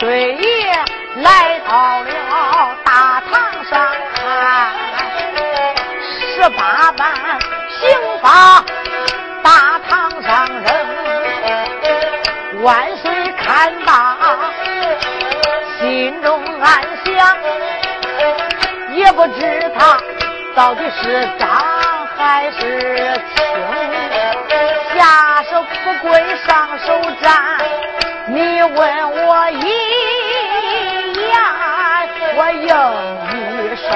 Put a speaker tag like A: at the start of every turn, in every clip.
A: 万岁爷来到了大堂上看，十八般刑法大堂上扔，万岁看罢心中暗想，也不知他到底是脏还是轻，下手不跪上手斩。你问我我一言，我应一声。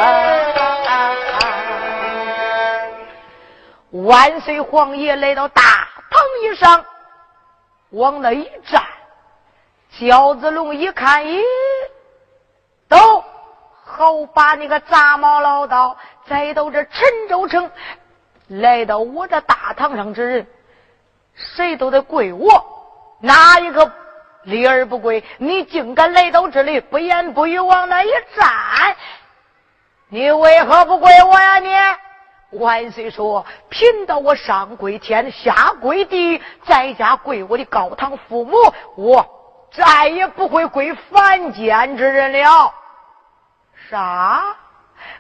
A: 万岁皇爷来到大堂一上，往那一站，焦子龙一看，咦，都好把那个杂毛老道载到这陈州城，来到我这大堂上之人，谁都得跪我，哪一个？立而不归，你竟敢来到这里，不言不语往那一站，你为何不归我呀？你万岁说，贫道我上跪天，下跪地，在家跪我的高堂父母，我再也不会跪凡间之人了。啥？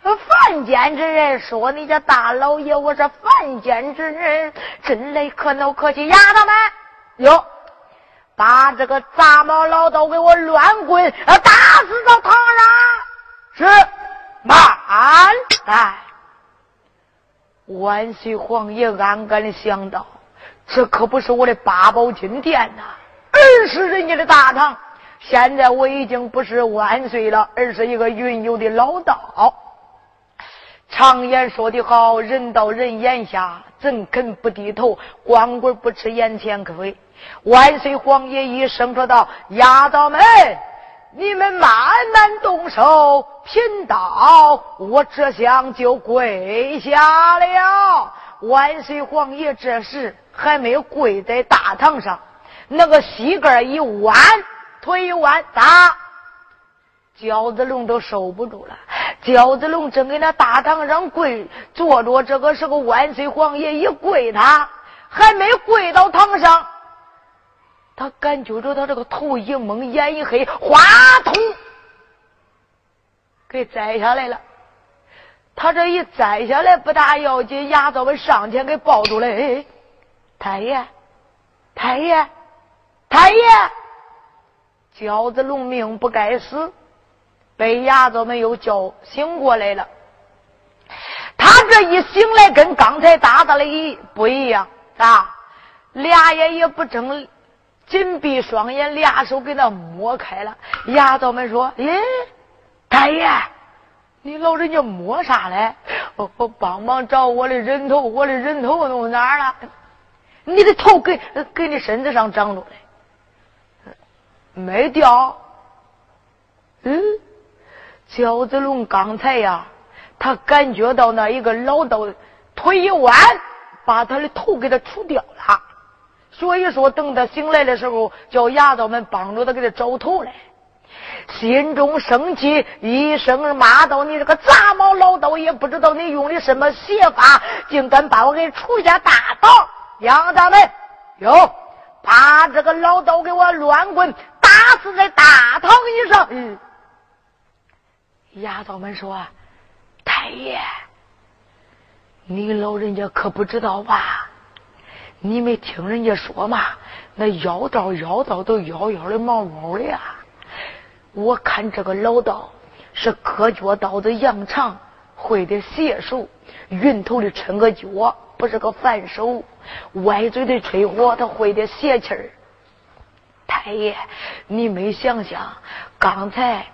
A: 凡间之人？说你家大老爷我是凡间之人，真来可恼可气，丫头们哟。把这个杂毛老道给我乱棍打死到堂上！是，慢来。万岁皇爷暗暗的想到，这可不是我的八宝金殿呐，而是人家的大堂。现在我已经不是万岁了，而是一个云游的老道。常言说的好，人到人眼下，怎肯不低头？光棍不吃眼前亏。万岁皇爷一声说道：“丫头们，你们慢慢动手，贫道我这厢就跪下了。”万岁皇爷这时还没有跪在大堂上，那个膝盖一弯，腿一弯，打饺子龙都受不住了。饺子龙正给那大堂上跪坐着，这个时候万岁皇爷一跪，他还没跪到堂上。他感觉着他这个头一蒙，眼一黑，哗通，给摘下来了。他这一摘下来不大要紧，丫头们上前给抱住了。哎，太爷，太爷，太爷，饺子龙命不该死，被丫头们又叫醒过来了。他这一醒来，跟刚才打的一不一样啊，俩眼也不睁。紧闭双眼，俩手给他摸开了。丫头们说：“咦，大爷，你老人家摸啥嘞？我我帮忙找我的人头，我的人头弄哪儿了？你的头给给你身子上长着嘞，没掉。嗯，焦子龙刚才呀，他感觉到那一个老道腿一弯，把他的头给他除掉了。”所以说，等他醒来的时候，叫丫头们帮助他给他找头来。心中生气，一声骂道：“你这个杂毛老道，也不知道你用的什么邪法，竟敢把我给出下大堂！丫头们，哟，把这个老道给我乱棍打死在大堂以上！”嗯，丫头们说：“太爷，你老人家可不知道吧？”你没听人家说吗？那妖道妖道都妖妖的毛毛的呀！我看这个老道是割脚刀子扬长，会的邪术，云头里抻个脚，不是个反手，歪嘴的吹火，他会的邪气儿。太爷，你没想想，刚才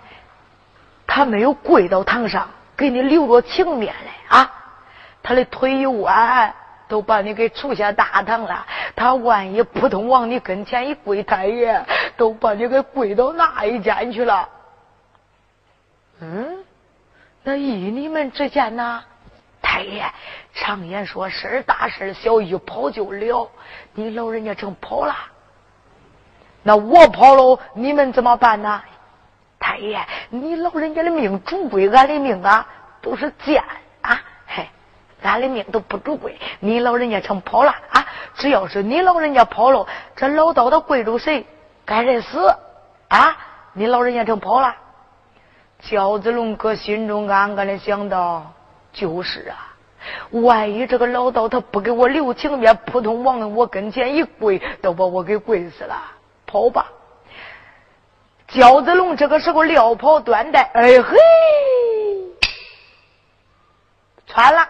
A: 他没有跪到堂上，给你留着情面来啊！他的腿一弯。都把你给除下大堂了，他万一扑通往你跟前一跪，太爷都把你给跪到那一间去了。嗯，那依你们之见呢？太爷，常言说事儿大事小，一跑就了。你老人家正跑了，那我跑了，你们怎么办呢？太爷，你老人家的命主归俺的命啊，都是贱。俺的命都不主贵，你老人家成跑了啊！只要是你老人家跑了，这老道他跪着谁？该认死啊！你老人家成跑了。焦子龙哥心中暗暗的想到：就是啊，万一这个老道他不给我留情面，扑通往我跟前一跪，都把我给跪死了。跑吧！焦子龙这个时候撂跑断带，哎嘿，穿了。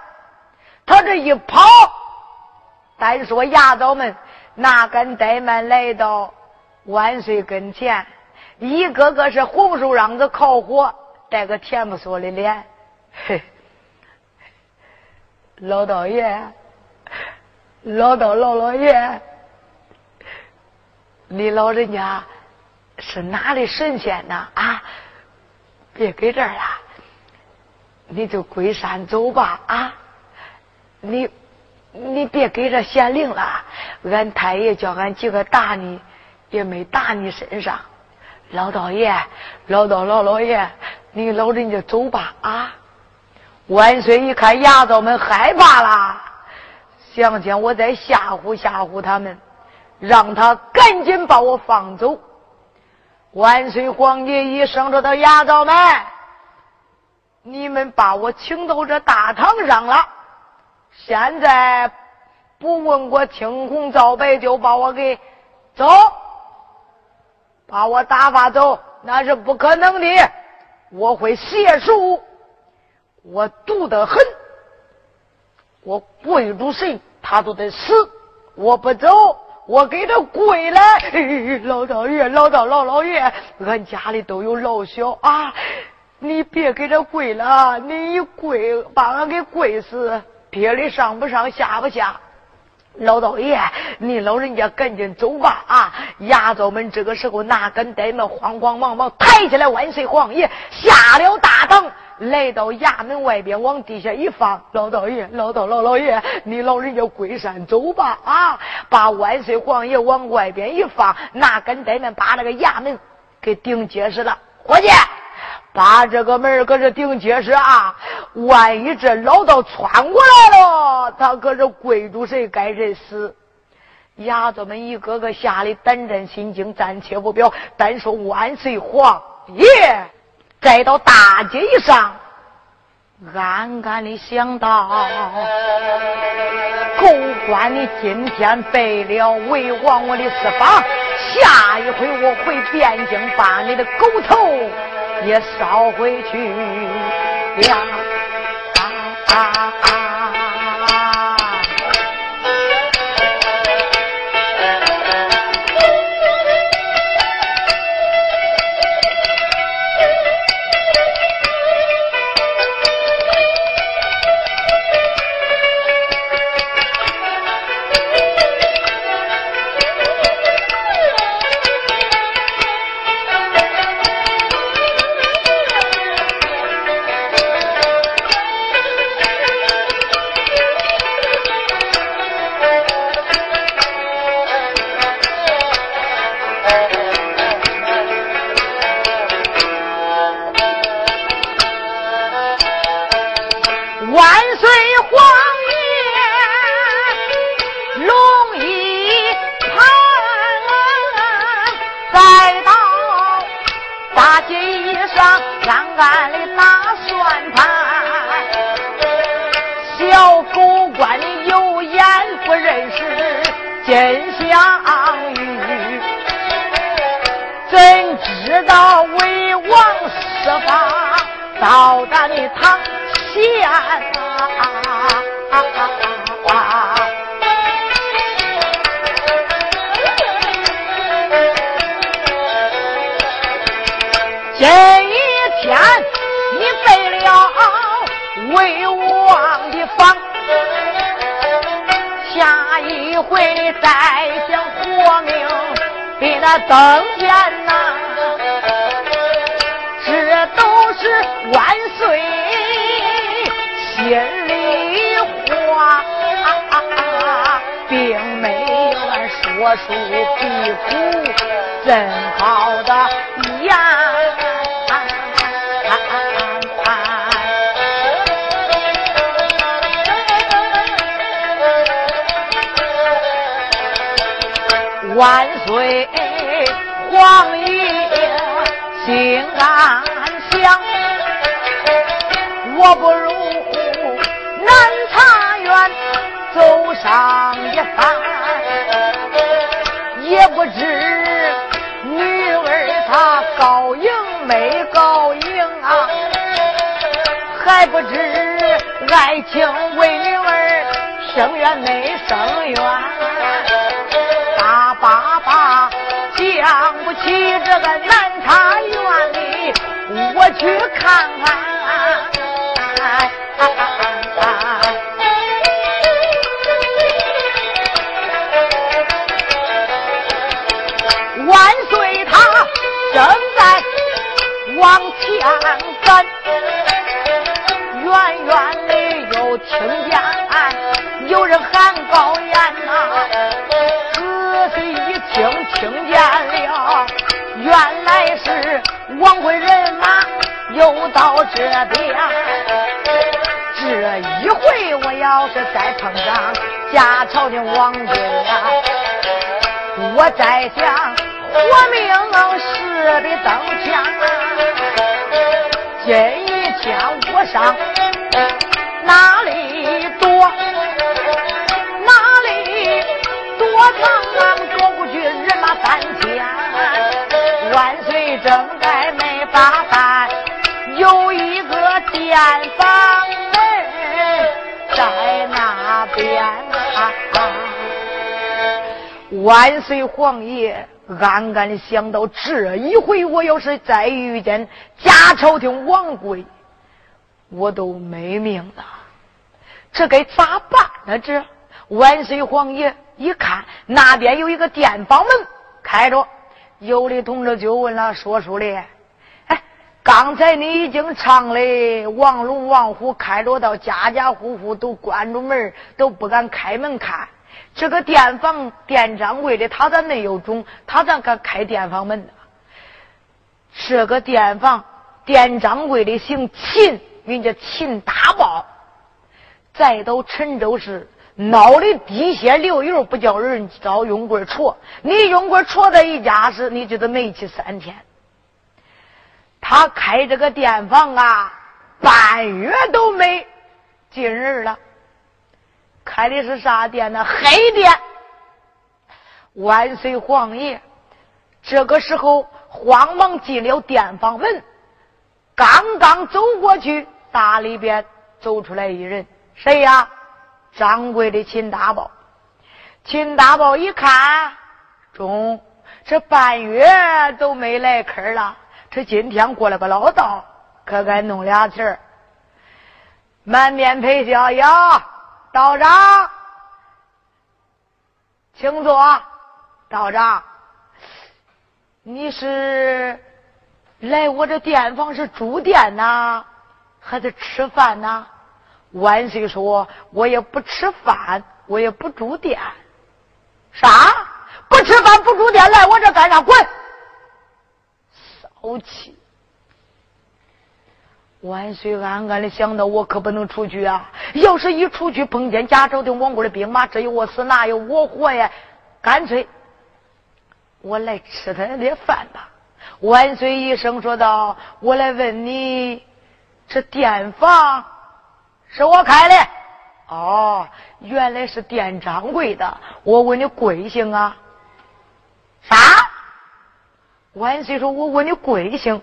A: 他这一跑，单说牙枣们哪敢怠慢来到万岁跟前，一个个是红手瓤子烤火，带个甜不缩的脸。嘿，老道爷，老道老老爷，你老人家是哪里神仙呢？啊，别搁这儿了，你就归山走吧。啊。你，你别给这显灵了。俺太爷叫俺几个打你，也没打你身上。老道爷，老道老老爷，你老人家走吧啊！万岁一看牙枣们害怕了，想想我再吓唬吓唬他们，让他赶紧把我放走。万岁皇帝一声说：“到牙枣们，你们把我请到这大堂上了。”现在不问过青红皂白就把我给走，把我打发走那是不可能的。我会写书，我毒得很，我跪住谁他都得死。我不走，我给他跪了。老道爷，老道老老爷，俺家里都有老小啊，你别给他跪了，你一跪把俺给跪死。别的上不上下不下，老道爷，你老人家赶紧走吧啊！牙枣们这个时候哪敢怠慢，慌慌忙忙抬起来万岁皇爷，下了大堂，来到衙门外边，往地下一放。老道爷，老道老老爷，你老人家归山走吧啊！把万岁皇爷往外边一放，哪敢怠慢，把那个衙门给顶结实了。伙计。把这个门可是顶结实啊！万一这老道窜过来了，他可是跪住谁该谁死。丫子们一个个吓得胆战心惊，暂且不表。单说万岁皇爷，再到大街上，暗暗的想到：狗官你今天背了为王我的私访，下一回我回汴京把你的狗头。也捎回去呀。见呐，这都是万岁心里话，并没有说出皮苦，怎好的言？万岁。王爷心安详。我不如南茶园走上一番，也不知女儿她高迎没高迎啊，还不知爱情为女儿生怨没生怨，大爸爸讲不起这个南茶园里，我去看看。这边。这一回，我要是再碰上家朝的王爷呀，我在想活命似的登天啊！今一天我上哪里万岁皇爷暗暗想到，这一回我要是再遇见假朝廷王贵，我都没命了。这该咋办呢？这万岁皇爷一看那边有一个店房门开着，有的同志就问了说书的。哎刚才你已经唱的王龙王虎开着到，家家户户都关着门，都不敢开门看。这个店房店掌柜的，他咋没有种？他咋敢开店房门呢？这个店房店掌柜的姓秦，名叫秦大宝，再到陈州市闹的滴血流油，不叫人找永贵戳。你永贵戳他一家时，你就得没气三天。他开这个店房啊，半月都没进人了。开的是啥店呢？黑店。万岁皇爷，这个时候慌忙进了店房门，刚刚走过去，大里边走出来一人，谁呀？掌柜的秦大宝。秦大宝一看，中，这半月都没来客了。这今天过来个老道，可该弄俩钱儿，满面陪笑呀！道长，请坐。道长，你是来我这店房是住店呐，还是吃饭呐？万岁说，我也不吃饭，我也不住店。啥？不吃饭不住店，来我这干啥？滚！骚气！万岁暗暗的想到，我可不能出去啊！要是一出去碰见贾朝廷王国的兵马，这有我死，那有我活呀！干脆我来吃他的饭吧。万岁一声说道：“我来问你，这店房是我开的？哦，原来是店掌柜的。我问你贵姓啊？啥？”万岁说：“我问你贵姓？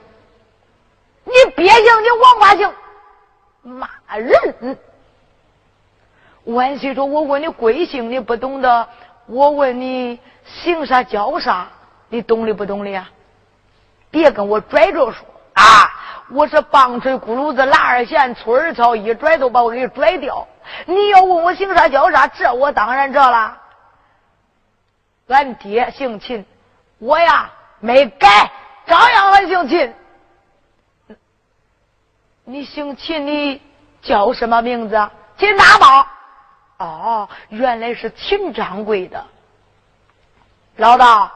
A: 你别姓，你王八姓，骂人！”万岁说：“我问你贵姓，你不懂得；我问你姓啥叫啥，你懂的不懂的呀？别跟我拽着说啊！我是棒槌轱辘子拉二弦粗二草，一拽都把我给拽掉。你要问我姓啥叫啥，这我当然知道了。俺爹姓秦，我呀。”没改，照样还姓秦。你姓秦，你叫什么名字？秦大宝。哦，原来是秦掌柜的。老道，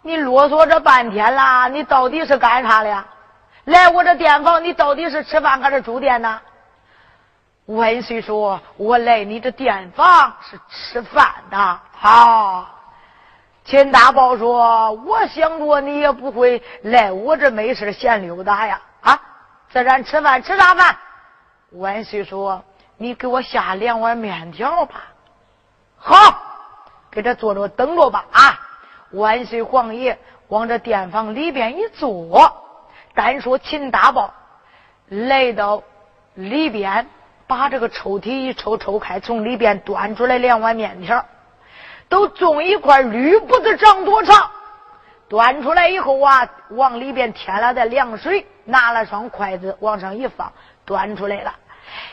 A: 你啰嗦这半天了，你到底是干啥的呀？来我这店房，你到底是吃饭还是住店呢？万岁说：“我来你这店房是吃饭的。”好。秦大宝说：“我想着你也不会来我这没事闲溜达呀，啊，在咱吃饭吃啥饭？”万岁说：“你给我下两碗面条吧。”好，给这坐着等着吧。啊，万岁皇爷往这殿房里边一坐，单说秦大宝来到里边，把这个抽屉一抽抽开，从里边端出来两碗面条。都种一块绿布子，长多长？端出来以后啊，往里边添了点凉水，拿了双筷子往上一放，端出来了。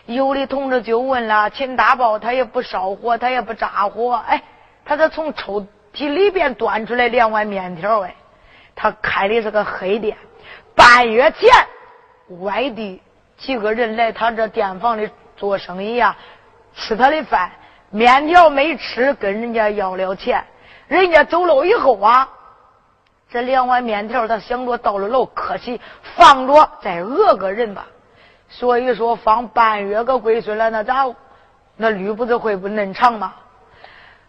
A: 有的同志就问了：秦大宝他也不烧火，他也不炸火，哎，他这从抽屉里边端出来两碗面条，哎，他开的是个黑店。半月前，外地几个人来他这店房里做生意呀，吃他的饭。面条没吃，跟人家要了钱。人家走了以后啊，这两碗面条他想着到了楼客气，放着再讹个人吧。所以说放半月个龟孙了，那咋？那吕不子会不嫩长吗？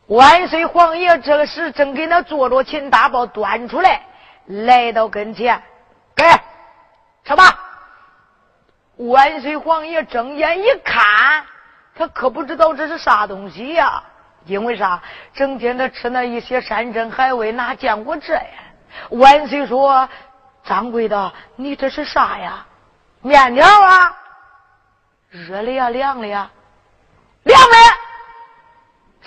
A: 万岁皇爷这时正给那坐着，秦大宝端出来，来到跟前，给吃吧。万岁皇爷睁眼一看。他可不知道这是啥东西呀？因为啥？整天的吃那一些山珍海味，哪见过这呀？万岁说：“掌柜的，你这是啥呀？面条啊？热的呀，凉的呀？凉的。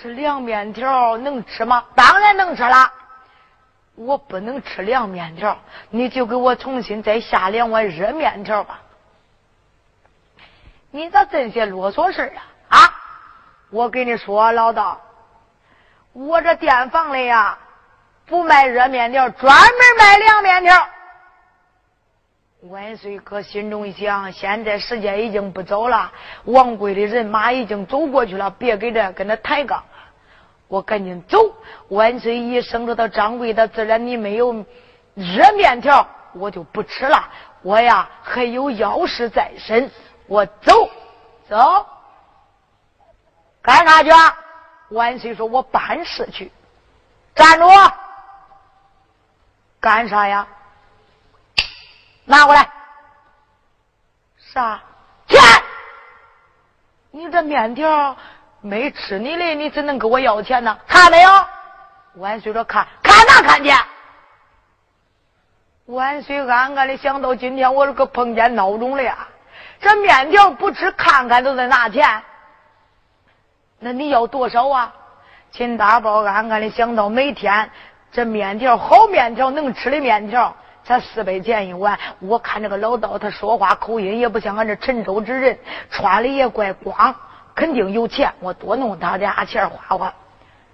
A: 这凉面条能吃吗？当然能吃了。我不能吃凉面条，你就给我重新再下两碗热面条吧。你咋这些啰嗦事啊？”啊！我跟你说，老道，我这店房里呀，不卖热面条，专门卖凉面条。万岁哥心中一想，现在时间已经不早了，王贵的人马已经走过去了，别给这跟他抬杠。我赶紧走。万岁一生着到掌柜的，自然你没有热面条，我就不吃了。我呀，还有要事在身，我走走。干啥去？万岁说：“我办事去。”站住！干啥呀？拿过来。啥？钱！你这面条没吃你的，你怎能给我要钱呢？看没有？万岁说：“看，看哪看见？”万岁暗暗的想到：今天我这个碰见孬种了呀！这面条不吃，看看都得拿钱。那你要多少啊？秦大宝暗暗的想到，每天这面条好面条能吃的面条才四百钱一碗。我看这个老道，他说话口音也不像俺这陈州之人，穿的也怪光，肯定有钱。我多弄他俩钱花花。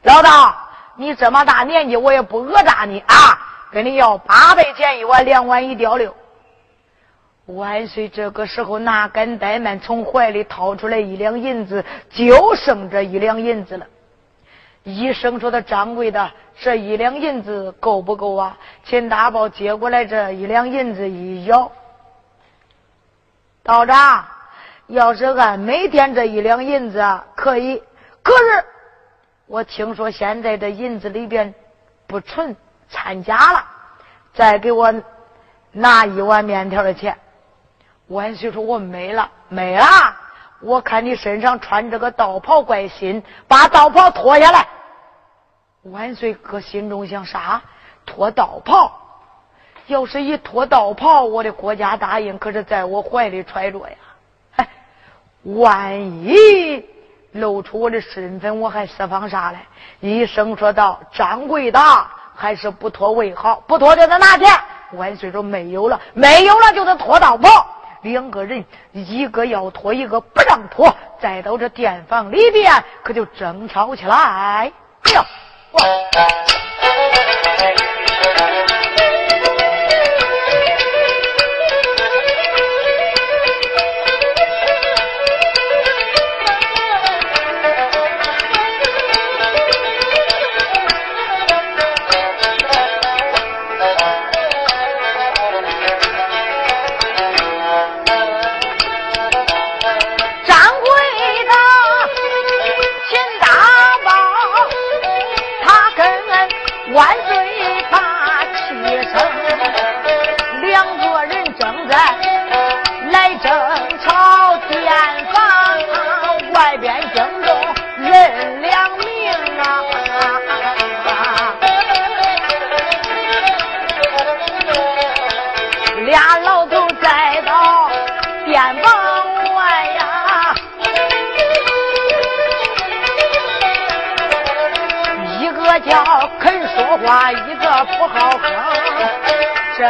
A: 老道，你这么大年纪，我也不讹诈你啊，跟你要八百钱一碗，两碗一吊六。万岁！这个时候哪敢怠慢，从怀里掏出来一两银子，就剩这一两银子了。医生说：“的掌柜的，这一两银子够不够啊？”秦大宝接过来这一两银子一咬，道长，要是按每天这一两银子啊可以，可是我听说现在这银子里边不纯掺假了，再给我拿一碗面条的钱。万岁说：“我没了，没了！我看你身上穿这个道袍怪新，把道袍脱下来。”万岁哥心中想：啥？脱道袍？要是一脱道袍，我的国家大印可是在我怀里揣着呀！哎，万一露出我的身份，我还释放啥来？医生说道：“掌柜的，还是不脱为好，不脱就得拿钱。”万岁说：“没有了，没有了，就得脱道袍。”两个人，一个要拖，一个不让拖，再到这店房里边，可就争吵起来。哎呀！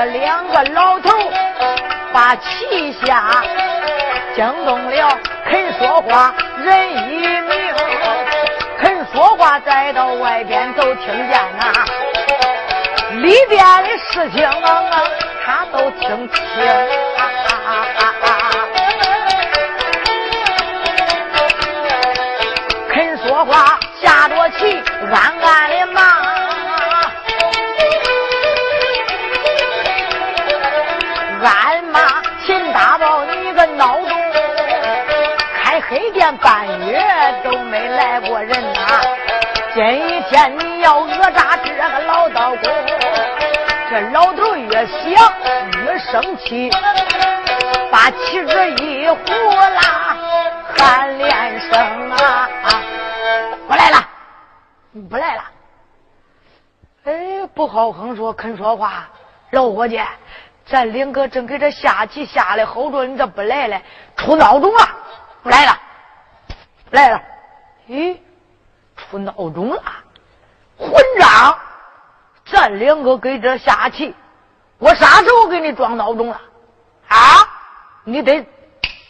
A: 两个老头把旗下惊动了，肯说话人一名，肯说话再到外边都听见呐，里边的事情他都听清。开黑店半月都没来过人呐！今天你要讹诈这个老道公，这老头越想越生气，把旗子一呼啦，喊连声啊！不来了，不来了。哎，不好哼说，肯说话。老伙计，咱两个正给这下棋下的好着，你咋不来了，出孬种了。不来了，来了。咦，出闹钟了？混账！咱两个给这下棋，我啥时候给你装闹钟了？啊？你得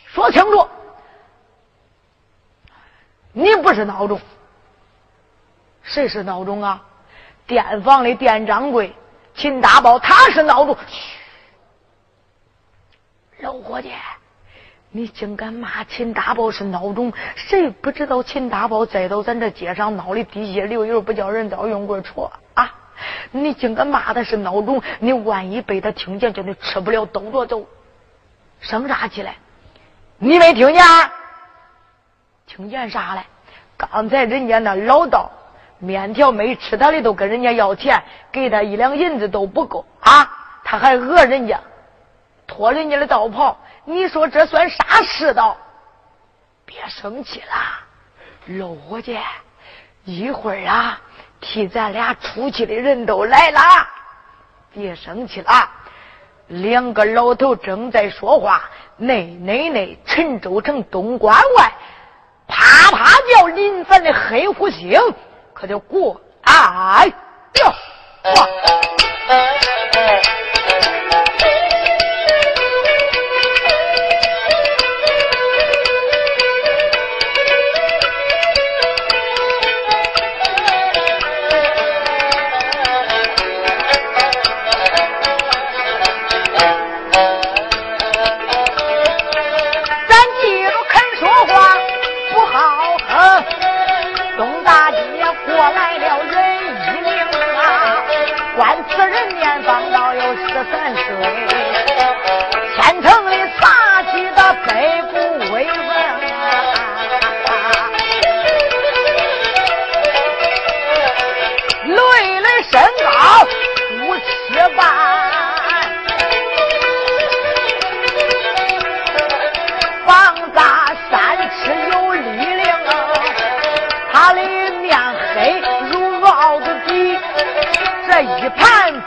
A: 说清楚。你不是孬种。谁是孬种啊？店房的店掌柜秦大宝，他是孬种。嘘，老伙计，你竟敢骂秦大宝是孬种？谁不知道秦大宝栽到咱这街上闹的滴血流油，不叫人遭用棍戳啊？你竟敢骂他是孬种？你万一被他听见，叫你吃不了兜着走，生啥气来？你没听见？听见啥嘞？刚才人家那老道。面条没吃，他的都跟人家要钱，给他一两银子都不够啊！他还讹人家，脱人家的道袍，你说这算啥世道？别生气了，老伙计，一会儿啊，替咱俩出气的人都来了，别生气了。两个老头正在说话，内内内陈州城东关外，啪啪叫林凡的黑虎星。可就过哎哟哇！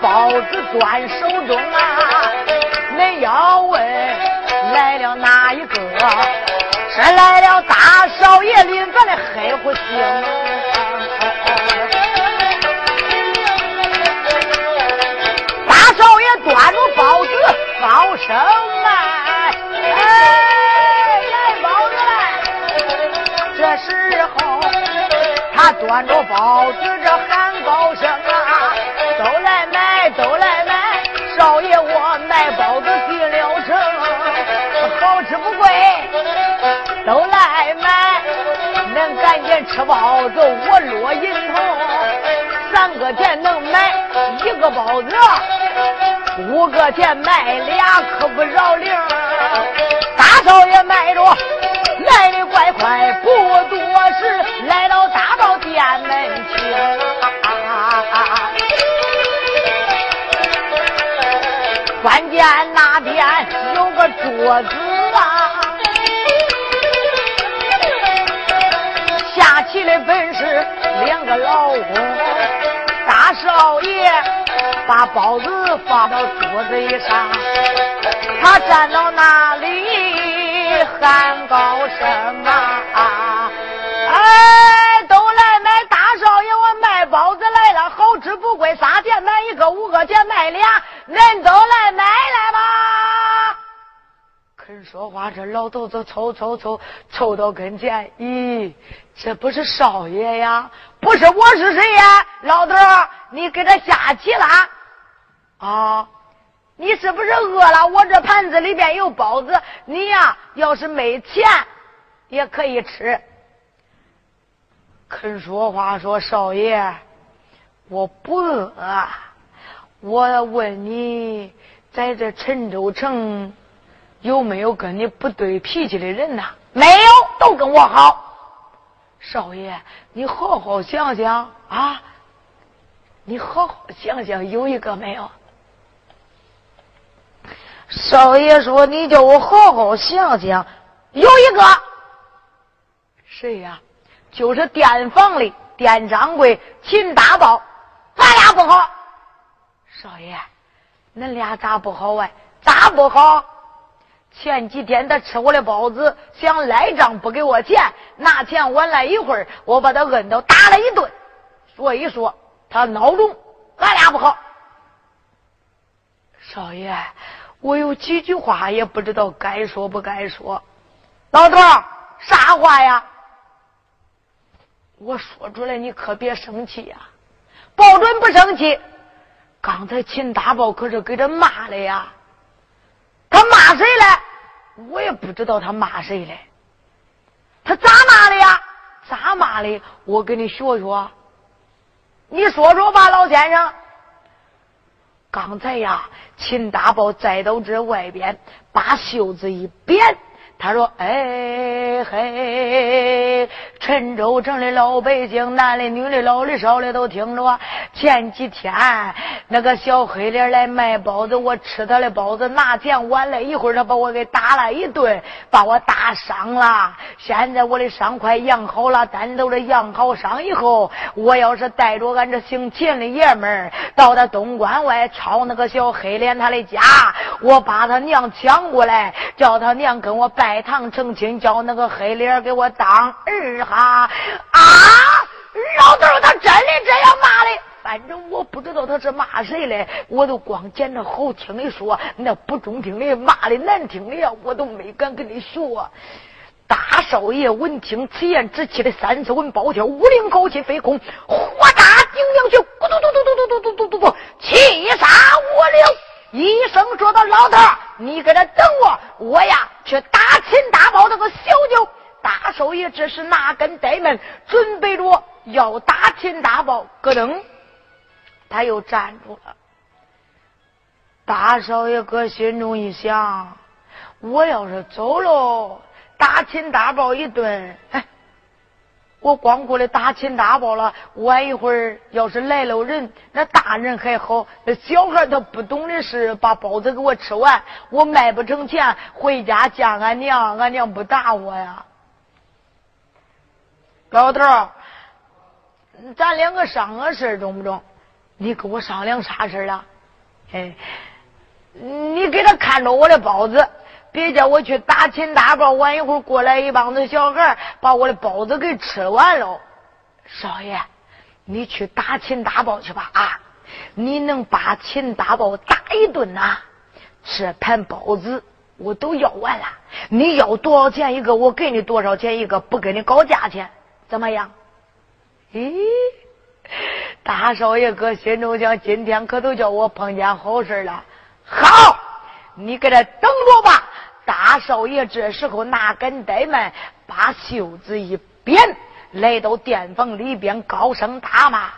A: 包子端手中啊！恁要问来了哪一个？是来了大少爷临汾的黑虎星。大少爷端着包子高声卖，哎，来包子来！这时候他端着包子都来买，恁赶紧吃包子，我落银头，三个钱能买一个包子，五个钱买俩可不饶零。大少爷卖着来的快快，不多时来到大宝店门前。关键那边有个桌子下棋的本是两个老公，大少爷把包子放到桌子上，他站到那里。喊高声啊！哎，都来买大少爷，我卖包子来了，好吃不贵，仨钱买一个，五个钱买俩，恁都来买！说话，这老头子凑凑凑凑到跟前，咦，这不是少爷呀？不是我是谁呀？老头，你给他下棋了？啊？你是不是饿了？我这盘子里边有包子，你呀，要是没钱也可以吃。肯说话说少爷，我不饿。我问你，在这陈州城有没有跟你不对脾气的人呐？没有，都跟我好。少爷，你好好想想啊！你好好想想，有一个没有？少爷说：“你叫我好好想想，有一个谁呀？就是店房里店掌柜秦大宝，咱俩不好。少爷，恁俩咋不好啊？咋不好？前几天他吃我的包子，想赖账不给我钱，拿钱晚来一会儿，我把他摁到打了一顿。所以说他孬种，俺俩不好。少爷。”我有几句话也不知道该说不该说，老头啥话呀？我说出来你可别生气呀，保准不生气。刚才秦大宝可是给他骂了呀，他骂谁嘞？我也不知道他骂谁嘞。他咋骂的呀？咋骂的？我给你学学，你说说吧，老先生。刚才呀，秦大宝栽到这外边，把袖子一扁。他说：“哎嘿，陈州城的老百姓，男的、女的、老的、少的，都听着。前几天那个小黑脸来卖包子，我吃他的包子，拿钱晚了一会儿，他把我给打了一顿，把我打伤了。现在我的伤快养好了，等到这养好伤以后，我要是带着俺这姓秦的爷们儿到他东关外抄那个小黑脸他的家，我把他娘抢过来，叫他娘跟我拜。”拜堂成亲，叫那个黑脸给我当儿哈啊！老头他真的这样骂的，反正我不知道他是骂谁嘞，我都光捡着好听的说，那不中听的骂的难听的呀，我都没敢跟你说。大少爷闻听此言，只气的三十文暴跳，五灵高气飞空，火大顶梁去，咕嘟嘟嘟嘟嘟嘟嘟嘟嘟，气杀我了！医生说的老头，你搁这等我，我呀去打秦大宝那个小舅。大少爷这是拿根呆门，准备着要打秦大宝，咯噔，他又站住了。大少爷搁心中一想，我要是走喽，打秦大宝一顿，哎。我光顾着打秦大宝了，晚一会儿要是来了人，那大人还好，那小孩他不懂的是把包子给我吃完，我卖不成钱，回家见俺娘，俺娘不打我呀。老头咱两个商个事中不中？你跟我商量啥事了？哎，你给他看着我的包子。别叫我去打秦大宝，晚一会儿过来一帮子小孩把我的包子给吃完了。少爷，你去打秦大宝去吧啊！你能把秦大宝打一顿呐？这盘包子我都要完了。你要多少钱一个？我给你多少钱一个？不跟你搞价钱，怎么样？咦，大少爷搁心中想：今天可都叫我碰见好事了。好，你搁这等着吧。大少爷这时候拿根呆门，把袖子一扁，来到店房里边，高声大骂：“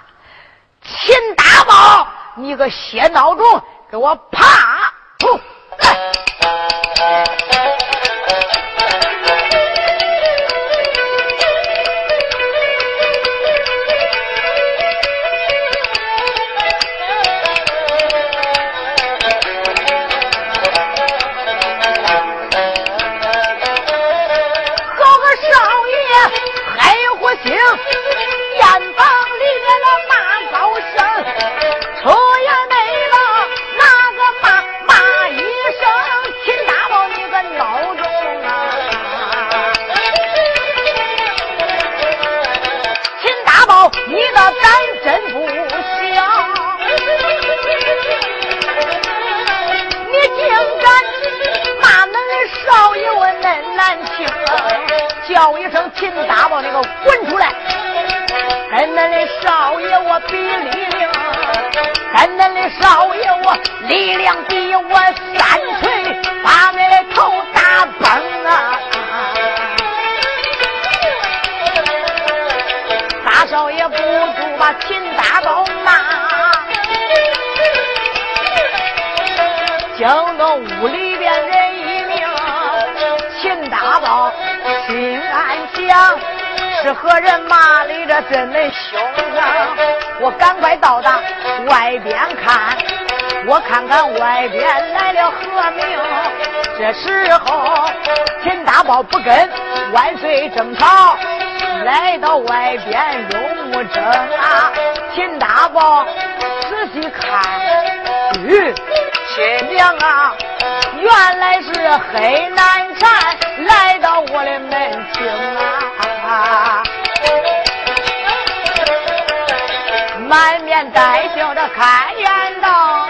A: 秦大宝，你个血孬种，给我爬！”出也叫一声：“秦大宝，你给我滚出来！”跟恁的少爷我比力量，跟恁的少爷我力量比我三锤，把恁的头打崩啊！大少爷不住把秦大宝骂，惊动屋里边人一命，秦大宝心暗想。是何人骂的这真的凶啊！我赶快到达外边看，我看看外边来了何名。这时候秦大宝不跟万岁争吵，来到外边用木争啊。秦大宝仔细看，吁，亲娘啊，原来是黑难缠来到我的门厅啊！满面带笑的开言道：“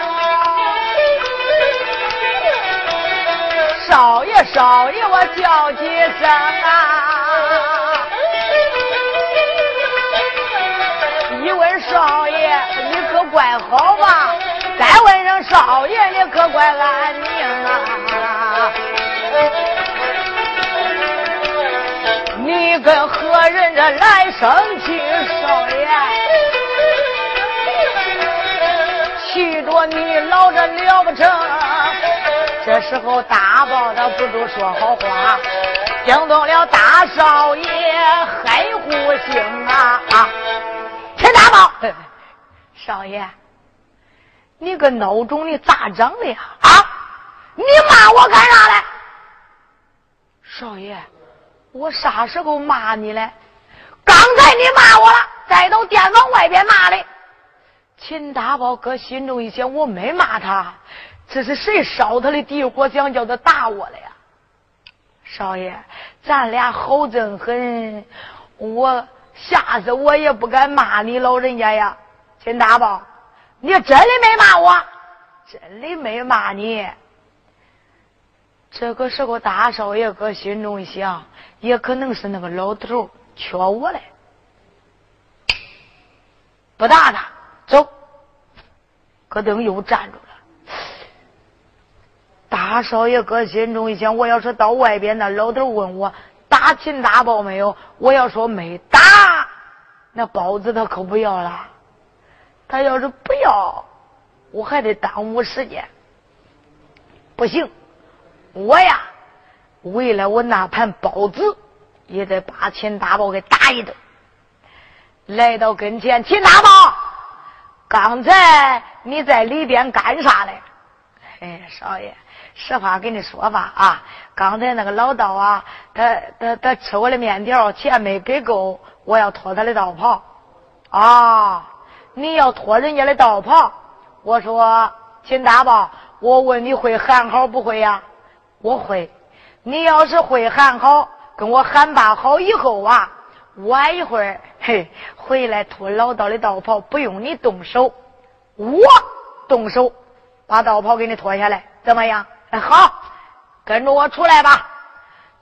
A: 少爷，少爷，我叫几声啊！一问少爷，你可怪好吧？再问声少爷，你可怪安宁啊！”你跟何人这来生气，少爷？气着你老这了不成？这时候大宝他不住说好话，惊动了大少爷黑虎星啊啊！陈大宝，少爷，你个孬种，你咋整的呀？啊！你骂我干啥嘞？少爷。我啥时候骂你了？刚才你骂我了，再到店房外边骂的。秦大宝搁心中一想，我没骂他，这是谁烧他的地火，想叫他打我了呀？少爷，咱俩好真狠，我下次我也不敢骂你老人家呀。秦大宝，你真的没骂我？真的没骂你？这个时候，大少爷搁心中想。也可能是那个老头缺我嘞，不打他，走。咯噔又站住了。大少爷搁心中一想：我要是到外边，那老头问我打秦大宝没有，我要说没打，那包子他可不要了。他要是不要，我还得耽误时间。不行，我呀。为了我那盘包子，也得把秦大宝给打一顿。来到跟前，秦大宝，刚才你在里边干啥嘞？哎，少爷，实话跟你说吧啊，刚才那个老道啊，他他他吃我的面条，钱没给够，我要脱他的道袍。啊，你要脱人家的道袍？我说，秦大宝，我问你会喊好不会呀？我会。你要是会喊好，跟我喊罢好以后啊，晚一会儿嘿回来脱老道的道袍，不用你动手，我动手把道袍给你脱下来，怎么样？好，跟着我出来吧。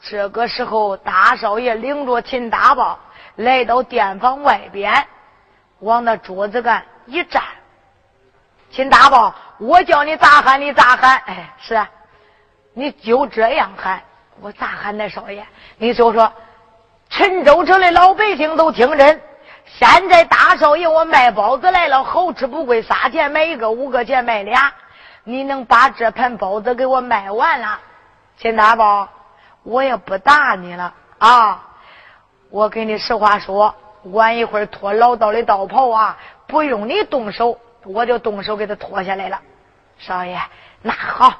A: 这个时候，大少爷领着秦大宝来到店房外边，往那桌子干一站。秦大宝，我叫你咋喊你咋喊，哎，是啊，你就这样喊。我咋喊那少爷？你就说，陈州城的老百姓都听真。现在大少爷我卖包子来了，好吃不贵，仨钱买一个，五个钱买俩。你能把这盘包子给我卖完了？秦大宝，我也不打你了啊！我跟你实话说，晚一会儿脱老道的道袍啊，不用你动手，我就动手给他脱下来了。少爷，那好，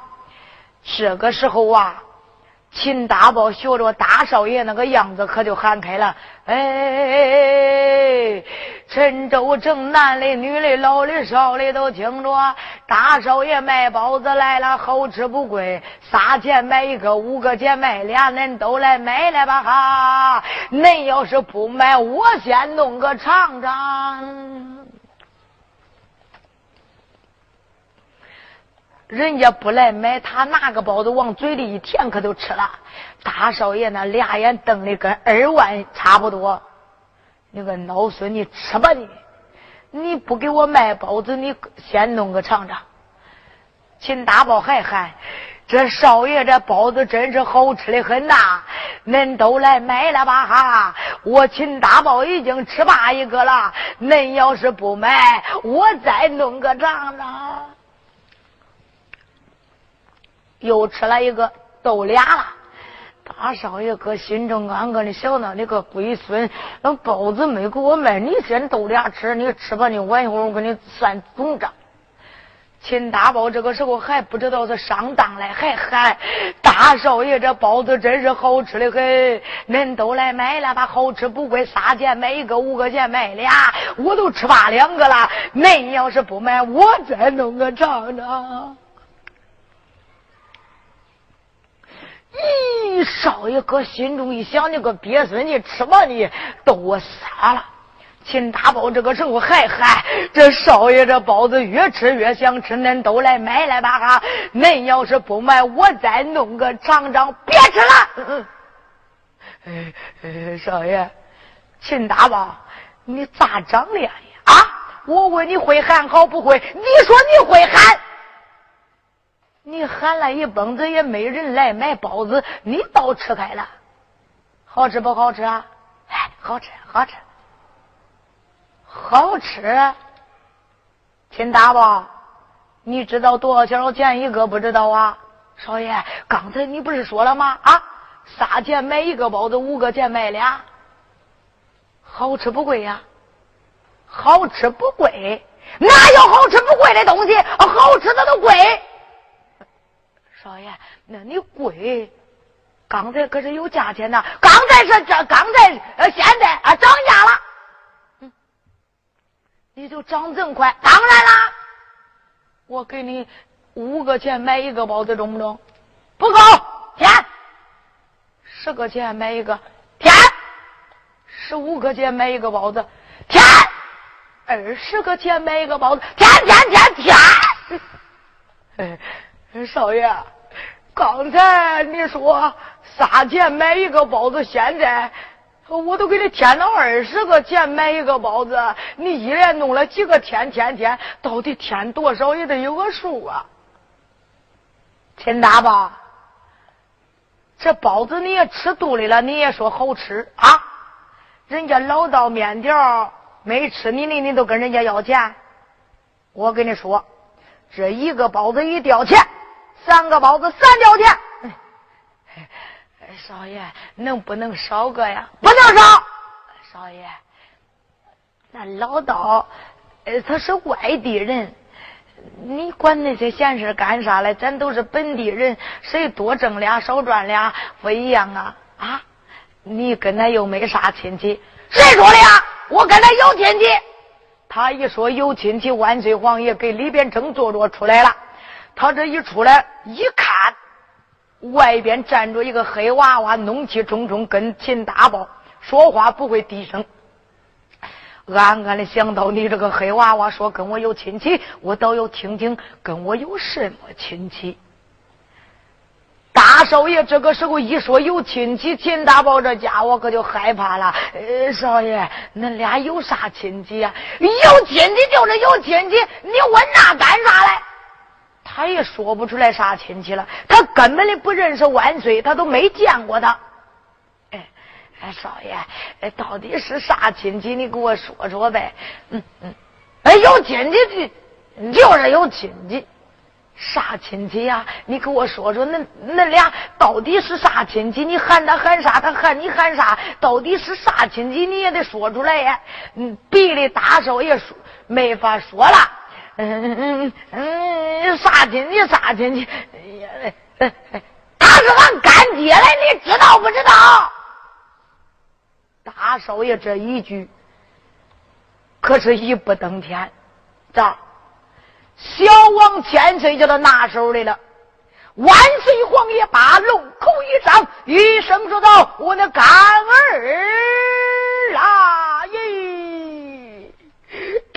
A: 这个时候啊。秦大宝学着大少爷那个样子，可就喊开了：“哎，陈州城男的、女的、老的、少的都听着，大少爷卖包子来了，好吃不贵，仨钱买一个，五个钱买俩，恁都来买来吧哈！恁要是不买，我先弄个尝尝。”人家不来买，他拿个包子往嘴里一填，可都吃了。大少爷那俩眼瞪的跟二万差不多。你个孬孙，你吃吧你！你不给我卖包子，你先弄个尝尝。秦大宝还喊：“这少爷这包子真是好吃的很呐！恁都来买了吧哈！我秦大宝已经吃罢一个了，恁要是不买，我再弄个尝尝。”又吃了一个，都俩了。大少爷搁心中暗暗的想呢，你个龟孙，那包子没给我卖，你先都俩吃，你吃吧，你晚一会儿我给你算总账。秦大宝这个时候还不知道是上当了，还喊大少爷这包子真是好吃的很，恁都来买了吧，好吃不贵，仨钱买一个，五个钱买俩，我都吃罢两个了。恁要是不买，我再弄个尝尝。咦，少爷哥心中一想，你个鳖孙，你吃吧，你都我傻了。秦大宝这个时候还喊：“这少爷这包子越吃越想吃，恁都来买来吧哈！恁要是不买，我再弄个尝尝。别吃了。”哎，少爷，秦大宝，你咋长脸呀？啊！我问你会喊好不会？你说你会喊。你喊了一蹦子也没人来买包子，你倒吃开了，好吃不好吃啊？哎，好吃，好吃，好吃。秦大宝，你知道多少钱一个不知道啊？少爷，刚才你不是说了吗？啊，仨钱买一个包子，五个钱买俩，好吃不贵呀？好吃不贵？哪有好吃不贵的东西？好吃的都贵。少爷，那你贵？刚才可是有价钱呐，刚才是这，刚才呃，现在啊涨价了。嗯，你就涨这么快？当然啦，我给你五个钱买一个包子，中不中？不够，填。十个钱买一个，填。十五个钱买一个包子，填。二十个钱买一个包子，填填填填。哎。少爷，刚才你说仨钱买一个包子，现在我都给你添了二十个钱买一个包子，你一连弄了几个添添添，到底添多少也得有个数啊！秦大宝，这包子你也吃肚里了，你也说好吃啊？人家老道面条没吃你的，你都跟人家要钱？我跟你说，这一个包子一吊钱。三个包子三吊钱，少爷能不能少个呀？不能少，少爷，那老道，呃，他是外地人，你管那些闲事干啥嘞？咱都是本地人，谁多挣俩少赚俩不一样啊？啊，你跟他又没啥亲戚，谁说的呀？我跟他有亲戚，他一说有亲戚，万岁皇爷给里边正坐着出来了。他这一出来一看，外边站着一个黑娃娃，怒气冲冲，跟秦大宝说话不会低声。暗暗的想到：你这个黑娃娃说跟我有亲戚，我倒要听听跟我有什么亲戚。大少爷这个时候一说有亲戚，秦大宝这家伙可就害怕了。呃，少爷，恁俩有啥亲戚呀？有亲戚就是有亲戚，你问那干啥嘞？他也说不出来啥亲戚了，他根本的不认识万岁，他都没见过他。哎，哎，少爷，哎，到底是啥亲戚？你给我说说呗。嗯嗯，哎，有亲戚的，就是有亲戚。啥亲戚呀？你给我说说，恁恁俩到底是啥亲戚？你喊他喊啥？他喊你喊啥？到底是啥亲戚？你也得说出来呀。嗯，别的大少爷说没法说了。嗯嗯嗯嗯，啥亲戚啥亲戚？哎呀他是俺干爹嘞，你知道不知道？大少爷这一句可是一步登天，咋？小王千岁叫他拿手来了。万岁皇爷把龙口一张，一声说道：“我那干儿啊！”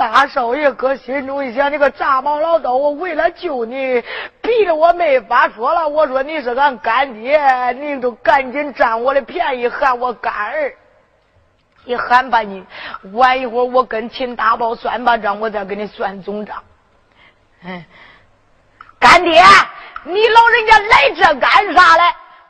A: 大少爷搁心中一想，你个炸毛老道，我为了救你，逼得我没法说了。我说你是俺干爹，你都赶紧占我的便宜，喊我干儿。你喊吧你，晚一会儿我跟秦大宝算把账，我再给你算总账。嗯，干爹，你老人家来这干啥嘞？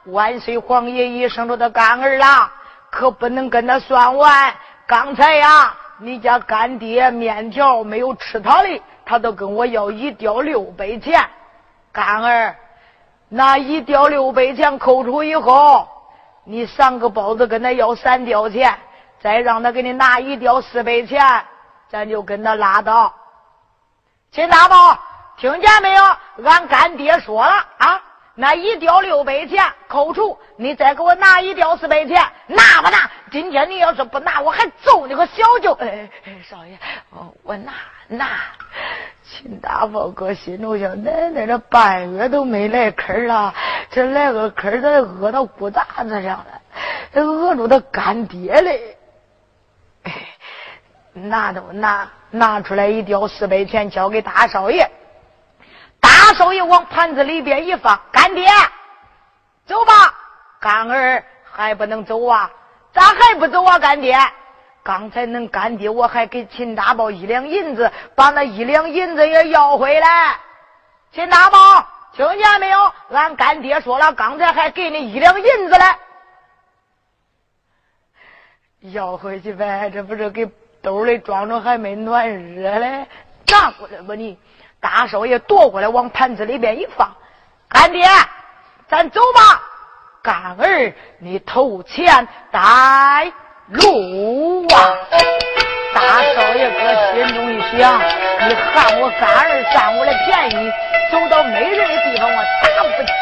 A: 万岁皇爷一生着的干儿啦，可不能跟他算完。刚才呀。你家干爹面条没有吃他的，他都跟我要一吊六百钱。干儿，那一吊六百钱扣除以后，你三个包子跟他要三吊钱，再让他给你拿一吊四百钱，咱就跟他拉倒。秦大宝，听见没有？俺干爹说了啊。那一吊六百钱扣除，你再给我拿一吊四百钱，拿不拿？今天你要是不拿，我还揍你个小舅！哎哎，少爷，我拿拿。秦大宝哥心中想：奶奶这半月都没来坑了，这来个坑，他饿到骨咋子上了？他饿住他干爹嘞！哎，拿都拿拿出来一吊四百钱，交给大少爷。大手一往盘子里边一放，干爹，走吧。干儿还不能走啊？咋还不走啊？干爹，刚才恁干爹我还给秦大宝一两银子，把那一两银子也要回来。秦大宝，听见没有？俺干爹说了，刚才还给你一两银子嘞，要回去呗。这不是给兜里装着，还没暖热嘞，拿过来吧你。大少爷夺过来，往盘子里边一放。干爹，咱走吧。干儿，你投钱带路啊！大少爷哥心中一想，你喊我干儿占我的便宜，走到没人的地方，我打不起。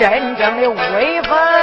A: 真正的威风。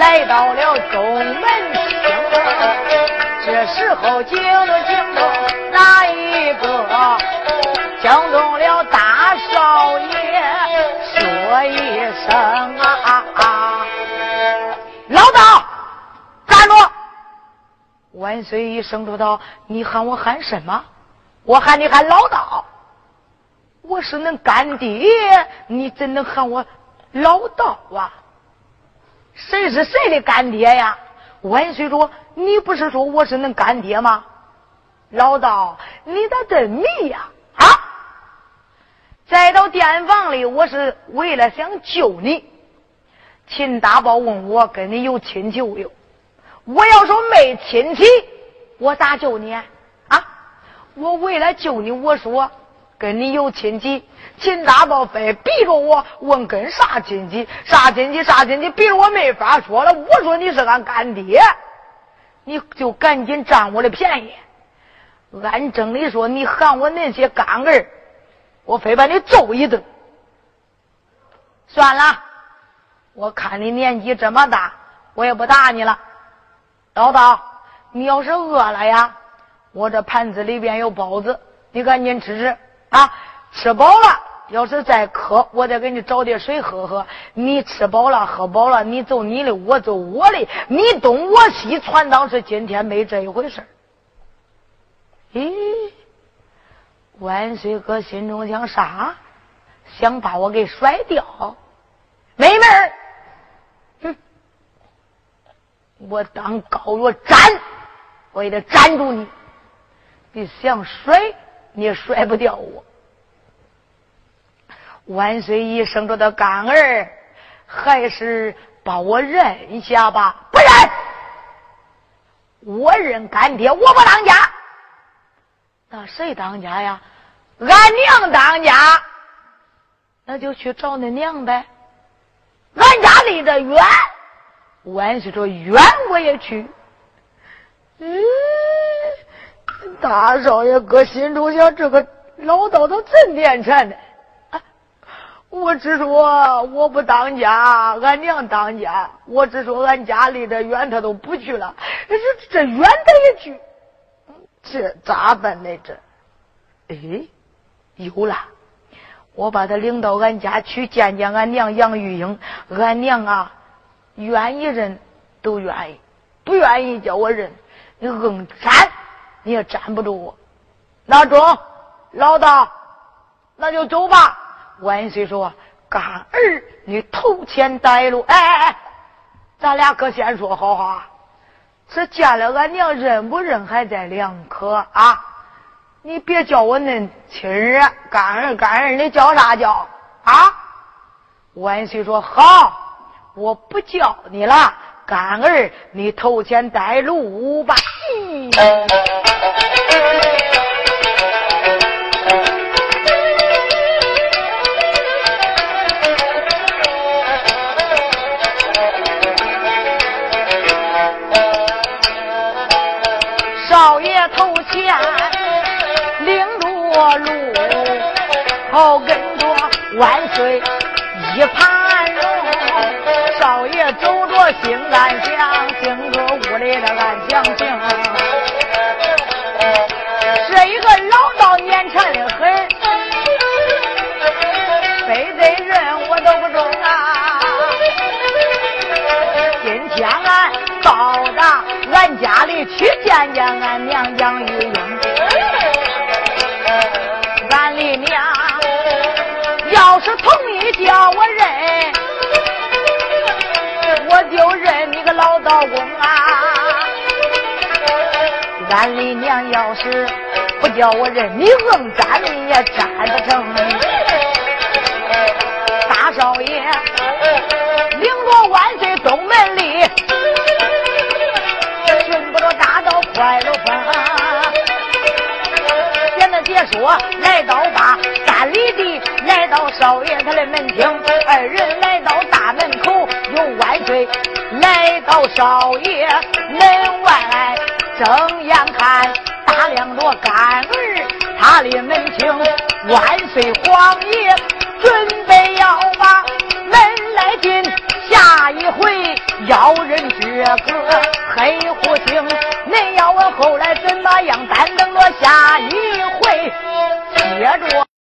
A: 来到了东门厅。这时候惊了惊动哪一个？惊动了大少爷，说一声啊！啊啊老道，站住！万岁一声说道：“你喊我喊什么？我喊你喊老道。我是恁干爹，你怎能喊我老道啊？”谁是谁的干爹呀？”万岁说：“你不是说我是恁干爹吗？老道，你咋这迷呀？啊！再到店房里，我是为了想救你。秦大宝问我跟你有亲戚没有？我要说没亲戚，我咋救你啊？我为了救你，我说跟你有亲戚。秦大宝非逼着我问跟啥亲戚，啥亲戚，啥亲戚，逼着我没法说了。我说你是俺干爹，你就赶紧占我的便宜。按正理说，你喊我那些干儿，我非把你揍一顿。算了，我看你年纪这么大，我也不打你了。老道，你要是饿了呀，我这盘子里边有包子，你赶紧吃吃啊。吃饱了，要是再渴，我再给你找点水喝喝。你吃饱了，喝饱了，你走你的，我走我的，你东我西，传当是今天没这一回事咦，万岁哥心中想啥？想把我给甩掉？没门儿！哼！我当高若斩，我也得斩住你。你想甩，你也甩不掉我。万岁一生着的干儿，还是把我认一下吧？不认，我认干爹，我不当家。那谁当家呀？俺娘当家。那就去找那娘呗。俺家离得远，万岁说远我也去。嗯，大少爷搁心中想，这个老道他真连缠的。我只说我不当家，俺娘当家。我只说俺家离得远，他都不去了。这这远他也去，这咋办呢？这，哎，有了！我把他领到俺家去见见俺娘杨玉英。俺娘啊，愿意认都愿意，不愿意叫我认，你硬粘你也粘不住我。那中，老大，那就走吧。万岁说：“干儿，你头前带路。哎哎哎，咱俩可先说好话。这见了俺娘认不认还在两可啊！你别叫我恁亲儿干儿干儿，你叫啥叫啊？”万岁说：“好，我不叫你了。干儿，你头前带路吧。”少爷头前领着路后跟着万岁一盘龙，少爷走着心安详，进个屋里的安详情。见见俺娘杨玉英，俺李娘。要是同意叫我认，我就认你个老道公啊！俺李娘要是不叫我认，你硬粘你也粘不成。说来到八三里地，来到少爷他的门厅，二人来到大门口，有万岁来到少爷门外，睁眼看大量着干儿他的门厅，万岁皇爷准备要把门来进，下一回要人这个黑虎星，恁要问后来怎么样？单等着下一回别给我。